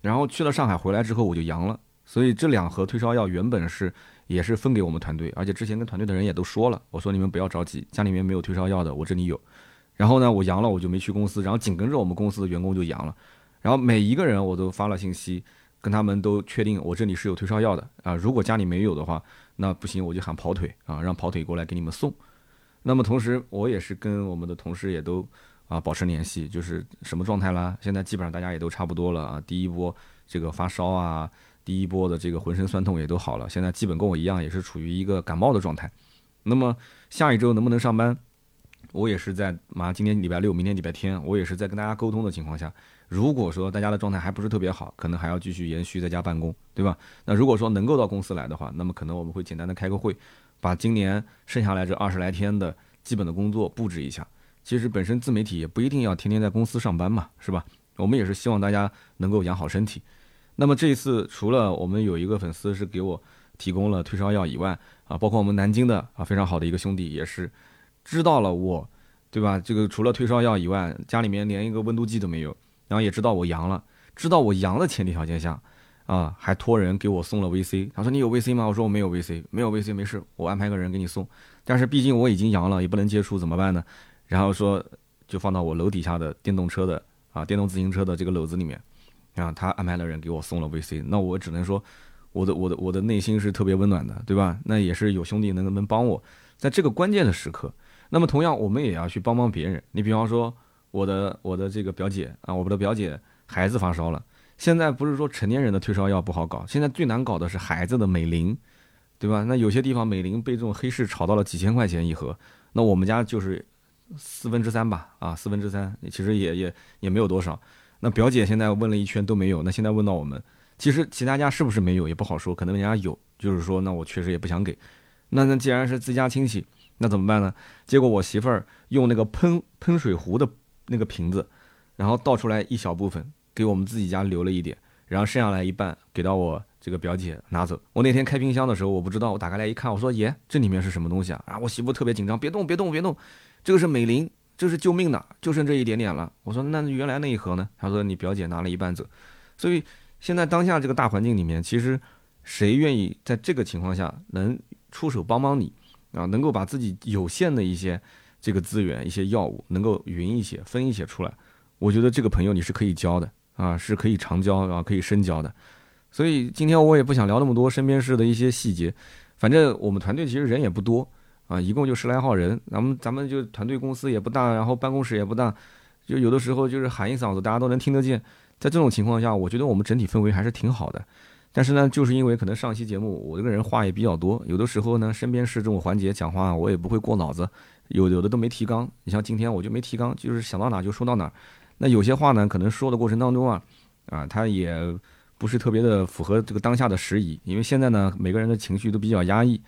A: 然后去了上海回来之后我就阳了，所以这两盒退烧药原本是也是分给我们团队，而且之前跟团队的人也都说了，我说你们不要着急，家里面没有退烧药的，我这里有。然后呢，我阳了我就没去公司，然后紧跟着我们公司的员工就阳了，然后每一个人我都发了信息。跟他们都确定我这里是有退烧药的啊，如果家里没有的话，那不行，我就喊跑腿啊，让跑腿过来给你们送。那么同时，我也是跟我们的同事也都啊保持联系，就是什么状态啦？现在基本上大家也都差不多了啊。第一波这个发烧啊，第一波的这个浑身酸痛也都好了，现在基本跟我一样，也是处于一个感冒的状态。那么下一周能不能上班？我也是在马上今天礼拜六，明天礼拜天，我也是在跟大家沟通的情况下。如果说大家的状态还不是特别好，可能还要继续延续在家办公，对吧？那如果说能够到公司来的话，那么可能我们会简单的开个会，把今年剩下来这二十来天的基本的工作布置一下。其实本身自媒体也不一定要天天在公司上班嘛，是吧？我们也是希望大家能够养好身体。那么这一次除了我们有一个粉丝是给我提供了退烧药以外，啊，包括我们南京的啊非常好的一个兄弟也是知道了我，对吧？这个除了退烧药以外，家里面连一个温度计都没有。然后也知道我阳了，知道我阳的前提条件下，啊，还托人给我送了 VC。他说你有 VC 吗？我说我没有 VC，没有 VC 没事，我安排个人给你送。但是毕竟我已经阳了，也不能接触，怎么办呢？然后说就放到我楼底下的电动车的啊，电动自行车的这个篓子里面。然后他安排了人给我送了 VC。那我只能说，我的我的我的内心是特别温暖的，对吧？那也是有兄弟能能帮我，在这个关键的时刻。那么同样，我们也要去帮帮别人。你比方说。我的我的这个表姐啊，我的表姐孩子发烧了。现在不是说成年人的退烧药不好搞，现在最难搞的是孩子的美林，对吧？那有些地方美林被这种黑市炒到了几千块钱一盒，那我们家就是四分之三吧，啊，四分之三，其实也也也没有多少。那表姐现在问了一圈都没有，那现在问到我们，其实其他家是不是没有也不好说，可能人家有，就是说那我确实也不想给。那那既然是自家亲戚，那怎么办呢？结果我媳妇儿用那个喷喷水壶的。那个瓶子，然后倒出来一小部分，给我们自己家留了一点，然后剩下来一半给到我这个表姐拿走。我那天开冰箱的时候，我不知道，我打开来一看，我说：“爷，这里面是什么东西啊？”啊，我媳妇特别紧张，别动，别动，别动，这个是美林，这是救命的，就剩这一点点了。我说：“那原来那一盒呢？”他说：“你表姐拿了一半走。”所以现在当下这个大环境里面，其实谁愿意在这个情况下能出手帮帮你啊？能够把自己有限的一些。这个资源一些药物能够匀一些分一些出来，我觉得这个朋友你是可以交的啊，是可以长交啊，可以深交的。所以今天我也不想聊那么多身边事的一些细节，反正我们团队其实人也不多啊，一共就十来号人，咱们咱们就团队公司也不大，然后办公室也不大，就有的时候就是喊一嗓子，大家都能听得见。在这种情况下，我觉得我们整体氛围还是挺好的。但是呢，就是因为可能上期节目我这个人话也比较多，有的时候呢，身边是这种环节讲话，我也不会过脑子，有有的都没提纲。你像今天我就没提纲，就是想到哪就说到哪。那有些话呢，可能说的过程当中啊，啊，他也不是特别的符合这个当下的时宜，因为现在呢，每个人的情绪都比较压抑，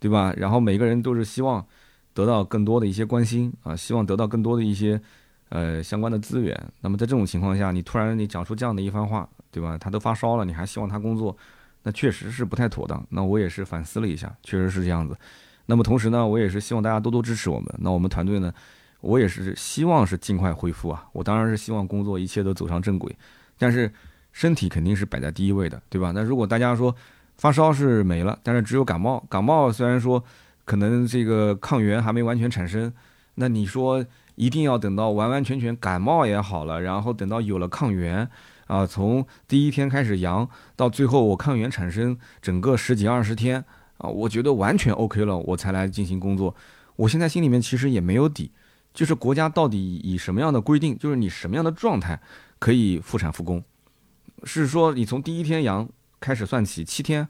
A: 对吧？然后每个人都是希望得到更多的一些关心啊，希望得到更多的一些呃相关的资源。那么在这种情况下，你突然你讲出这样的一番话。对吧？他都发烧了，你还希望他工作，那确实是不太妥当。那我也是反思了一下，确实是这样子。那么同时呢，我也是希望大家多多支持我们。那我们团队呢，我也是希望是尽快恢复啊。我当然是希望工作一切都走上正轨，但是身体肯定是摆在第一位的，对吧？那如果大家说发烧是没了，但是只有感冒，感冒虽然说可能这个抗原还没完全产生，那你说一定要等到完完全全感冒也好了，然后等到有了抗原。啊，从第一天开始阳，到最后我抗原产生，整个十几二十天啊，我觉得完全 OK 了，我才来进行工作。我现在心里面其实也没有底，就是国家到底以什么样的规定，就是你什么样的状态可以复产复工？是说你从第一天阳开始算起，七天、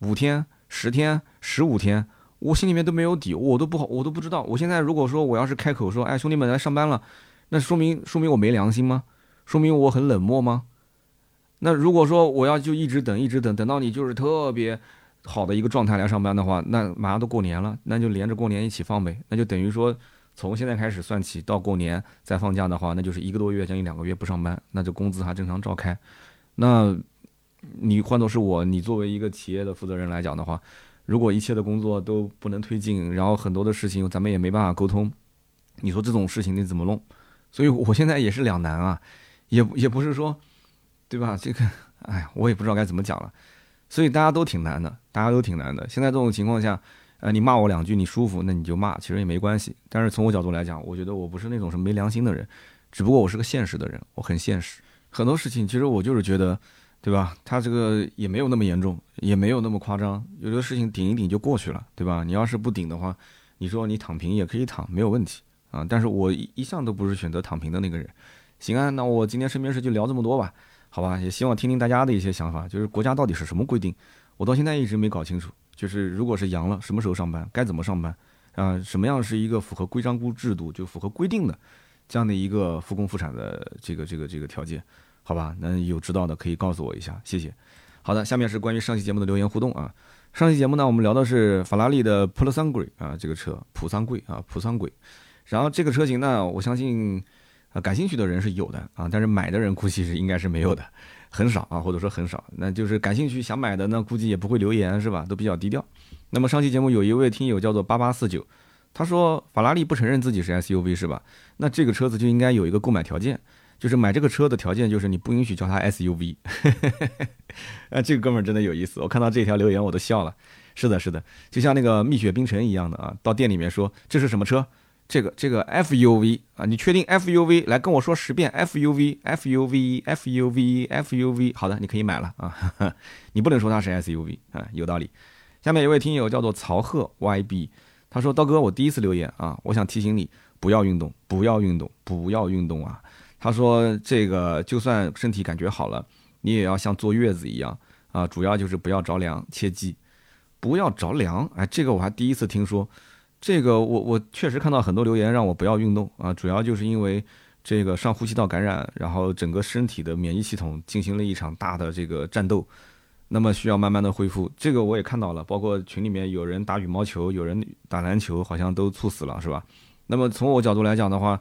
A: 五天、十天、十五天，我心里面都没有底，我都不好，我都不知道。我现在如果说我要是开口说，哎，兄弟们来上班了，那说明说明我没良心吗？说明我很冷漠吗？那如果说我要就一直等，一直等，等到你就是特别好的一个状态来上班的话，那马上都过年了，那就连着过年一起放呗。那就等于说从现在开始算起到过年再放假的话，那就是一个多月，将近两个月不上班，那就工资还正常照开。那你换作是我，你作为一个企业的负责人来讲的话，如果一切的工作都不能推进，然后很多的事情咱们也没办法沟通，你说这种事情你怎么弄？所以我现在也是两难啊。也 也不是说，对吧？这个，哎，我也不知道该怎么讲了，所以大家都挺难的，大家都挺难的。现在这种情况下，呃，你骂我两句你舒服，那你就骂，其实也没关系。但是从我角度来讲，我觉得我不是那种什么没良心的人，只不过我是个现实的人，我很现实。很多事情其实我就是觉得，对吧？他这个也没有那么严重，也没有那么夸张，有的事情顶一顶就过去了，对吧？你要是不顶的话，你说你躺平也可以躺，没有问题啊。但是我一一向都不是选择躺平的那个人。行啊，那我今天身边事就聊这么多吧，好吧，也希望听听大家的一些想法，就是国家到底是什么规定，我到现在一直没搞清楚。就是如果是阳了，什么时候上班，该怎么上班，啊，什么样是一个符合规章制度就符合规定的这样的一个复工复产的这个这个这个条件，好吧？那有知道的可以告诉我一下，谢谢。好的，下面是关于上期节目的留言互动啊。上期节目呢，我们聊的是法拉利的普桑贵啊，这个车普桑贵啊，普桑贵。然后这个车型呢，我相信。啊，感兴趣的人是有的啊，但是买的人估计是应该是没有的，很少啊，或者说很少。那就是感兴趣想买的，呢估计也不会留言是吧？都比较低调。那么上期节目有一位听友叫做八八四九，他说法拉利不承认自己是 SUV 是吧？那这个车子就应该有一个购买条件，就是买这个车的条件就是你不允许叫它 SUV。啊，这个哥们儿真的有意思，我看到这条留言我都笑了。是的，是的，就像那个蜜雪冰城一样的啊，到店里面说这是什么车？这个这个 FUV 啊，你确定 FUV 来跟我说十遍 FUV，FUV，FUV，FUV，好的，你可以买了啊，你不能说它是 SUV 啊，有道理。下面一位听友叫做曹贺 YB，他说刀哥，我第一次留言啊，我想提醒你不要运动，不要运动，不要运动啊。他说这个就算身体感觉好了，你也要像坐月子一样啊，主要就是不要着凉，切记不要着凉。哎，这个我还第一次听说。这个我我确实看到很多留言让我不要运动啊，主要就是因为这个上呼吸道感染，然后整个身体的免疫系统进行了一场大的这个战斗，那么需要慢慢的恢复。这个我也看到了，包括群里面有人打羽毛球，有人打篮球，好像都猝死了，是吧？那么从我角度来讲的话，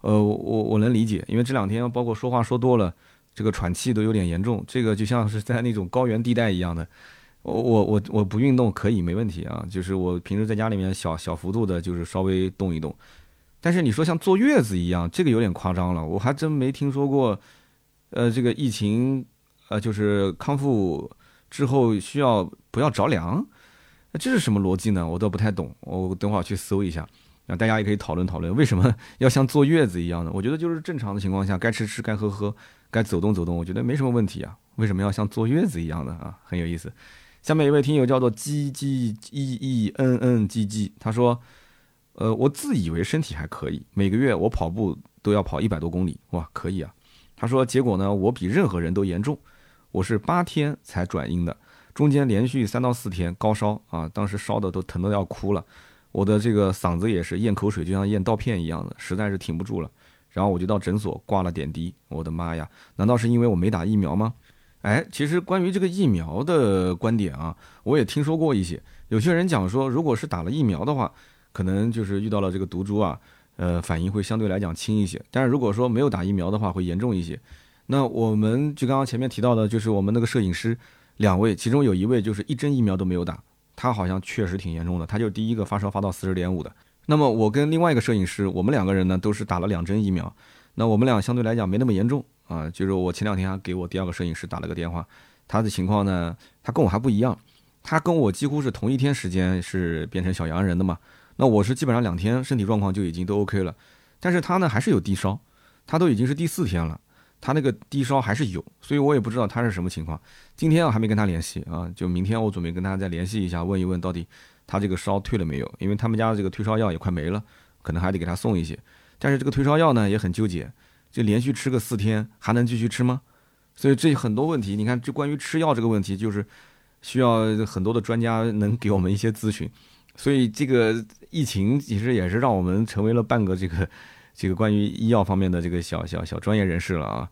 A: 呃，我我能理解，因为这两天包括说话说多了，这个喘气都有点严重，这个就像是在那种高原地带一样的。我我我我不运动可以没问题啊，就是我平时在家里面小小幅度的，就是稍微动一动。但是你说像坐月子一样，这个有点夸张了，我还真没听说过。呃，这个疫情呃，就是康复之后需要不要着凉，那这是什么逻辑呢？我都不太懂。我等会儿去搜一下，那大家也可以讨论讨论，为什么要像坐月子一样的？我觉得就是正常的情况下，该吃吃，该喝喝，该走动走动，我觉得没什么问题啊。为什么要像坐月子一样的啊？很有意思。下面一位听友叫做 G G E E N N G G，他说，呃，我自以为身体还可以，每个月我跑步都要跑一百多公里，哇，可以啊。他说，结果呢，我比任何人都严重，我是八天才转阴的，中间连续三到四天高烧啊，当时烧的都疼的要哭了，我的这个嗓子也是咽口水，就像咽刀片一样的，实在是挺不住了。然后我就到诊所挂了点滴，我的妈呀，难道是因为我没打疫苗吗？哎，其实关于这个疫苗的观点啊，我也听说过一些，有些人讲说，如果是打了疫苗的话，可能就是遇到了这个毒株啊。呃，反应会相对来讲轻一些，但是如果说没有打疫苗的话，会严重一些。那我们就刚刚前面提到的，就是我们那个摄影师两位，其中有一位就是一针疫苗都没有打，他好像确实挺严重的，他就第一个发烧发到四十点五的。那么我跟另外一个摄影师，我们两个人呢都是打了两针疫苗，那我们俩相对来讲没那么严重啊。就是我前两天还给我第二个摄影师打了个电话，他的情况呢，他跟我还不一样，他跟我几乎是同一天时间是变成小阳人的嘛。那我是基本上两天身体状况就已经都 OK 了，但是他呢还是有低烧，他都已经是第四天了，他那个低烧还是有，所以我也不知道他是什么情况。今天我还没跟他联系啊，就明天我准备跟他再联系一下，问一问到底他这个烧退了没有，因为他们家的这个退烧药也快没了，可能还得给他送一些。但是这个退烧药呢也很纠结，就连续吃个四天还能继续吃吗？所以这很多问题，你看就关于吃药这个问题，就是需要很多的专家能给我们一些咨询。所以这个疫情其实也是让我们成为了半个这个这个关于医药方面的这个小小小专业人士了啊。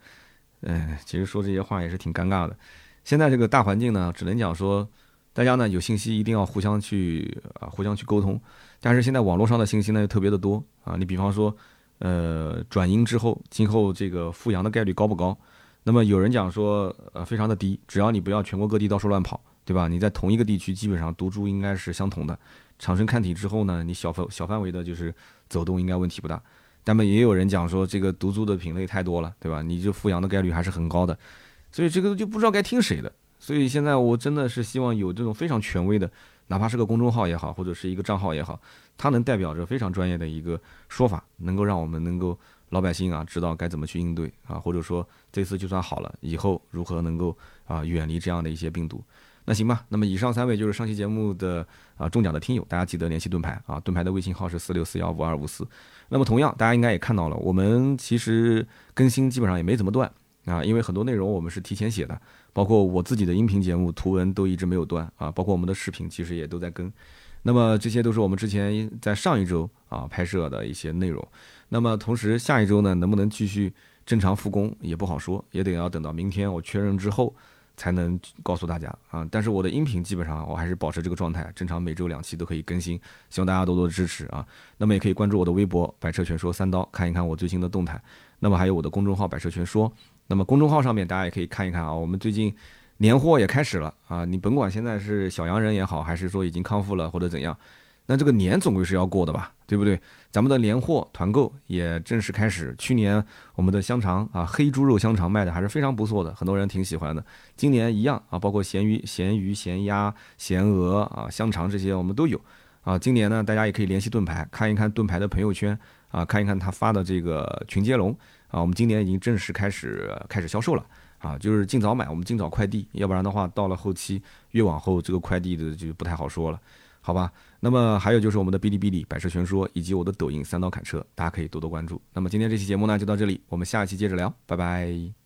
A: 嗯，其实说这些话也是挺尴尬的。现在这个大环境呢，只能讲说，大家呢有信息一定要互相去啊，互相去沟通。但是现在网络上的信息呢又特别的多啊。你比方说，呃，转阴之后，今后这个复阳的概率高不高？那么有人讲说，呃，非常的低，只要你不要全国各地到处乱跑，对吧？你在同一个地区，基本上毒株应该是相同的。长生看体之后呢，你小范小范围的就是走动应该问题不大，但么也有人讲说这个毒株的品类太多了，对吧？你就复阳的概率还是很高的，所以这个就不知道该听谁的。所以现在我真的是希望有这种非常权威的，哪怕是个公众号也好，或者是一个账号也好，它能代表着非常专业的一个说法，能够让我们能够老百姓啊知道该怎么去应对啊，或者说这次就算好了，以后如何能够啊远离这样的一些病毒。那行吧，那么以上三位就是上期节目的啊中奖的听友，大家记得联系盾牌啊，盾牌的微信号是四六四幺五二五四。那么同样，大家应该也看到了，我们其实更新基本上也没怎么断啊，因为很多内容我们是提前写的，包括我自己的音频节目图文都一直没有断啊，包括我们的视频其实也都在更。那么这些都是我们之前在上一周啊拍摄的一些内容。那么同时下一周呢，能不能继续正常复工也不好说，也得要等到明天我确认之后。才能告诉大家啊！但是我的音频基本上我还是保持这个状态，正常每周两期都可以更新，希望大家多多支持啊！那么也可以关注我的微博“百车全说三刀”，看一看我最新的动态。那么还有我的公众号“百车全说”，那么公众号上面大家也可以看一看啊，我们最近年货也开始了啊！你甭管现在是小阳人也好，还是说已经康复了或者怎样。那这个年总归是要过的吧，对不对？咱们的年货团购也正式开始。去年我们的香肠啊，黑猪肉香肠卖的还是非常不错的，很多人挺喜欢的。今年一样啊，包括咸鱼、咸鱼、咸鸭、咸鹅啊，香肠这些我们都有啊。今年呢，大家也可以联系盾牌看一看盾牌的朋友圈啊，看一看他发的这个群接龙啊。我们今年已经正式开始开始销售了啊，就是尽早买，我们尽早快递，要不然的话，到了后期越往后，这个快递的就不太好说了。好吧，那么还有就是我们的哔哩哔哩百车全说，以及我的抖音三刀砍车，大家可以多多关注。那么今天这期节目呢就到这里，我们下一期接着聊，拜拜。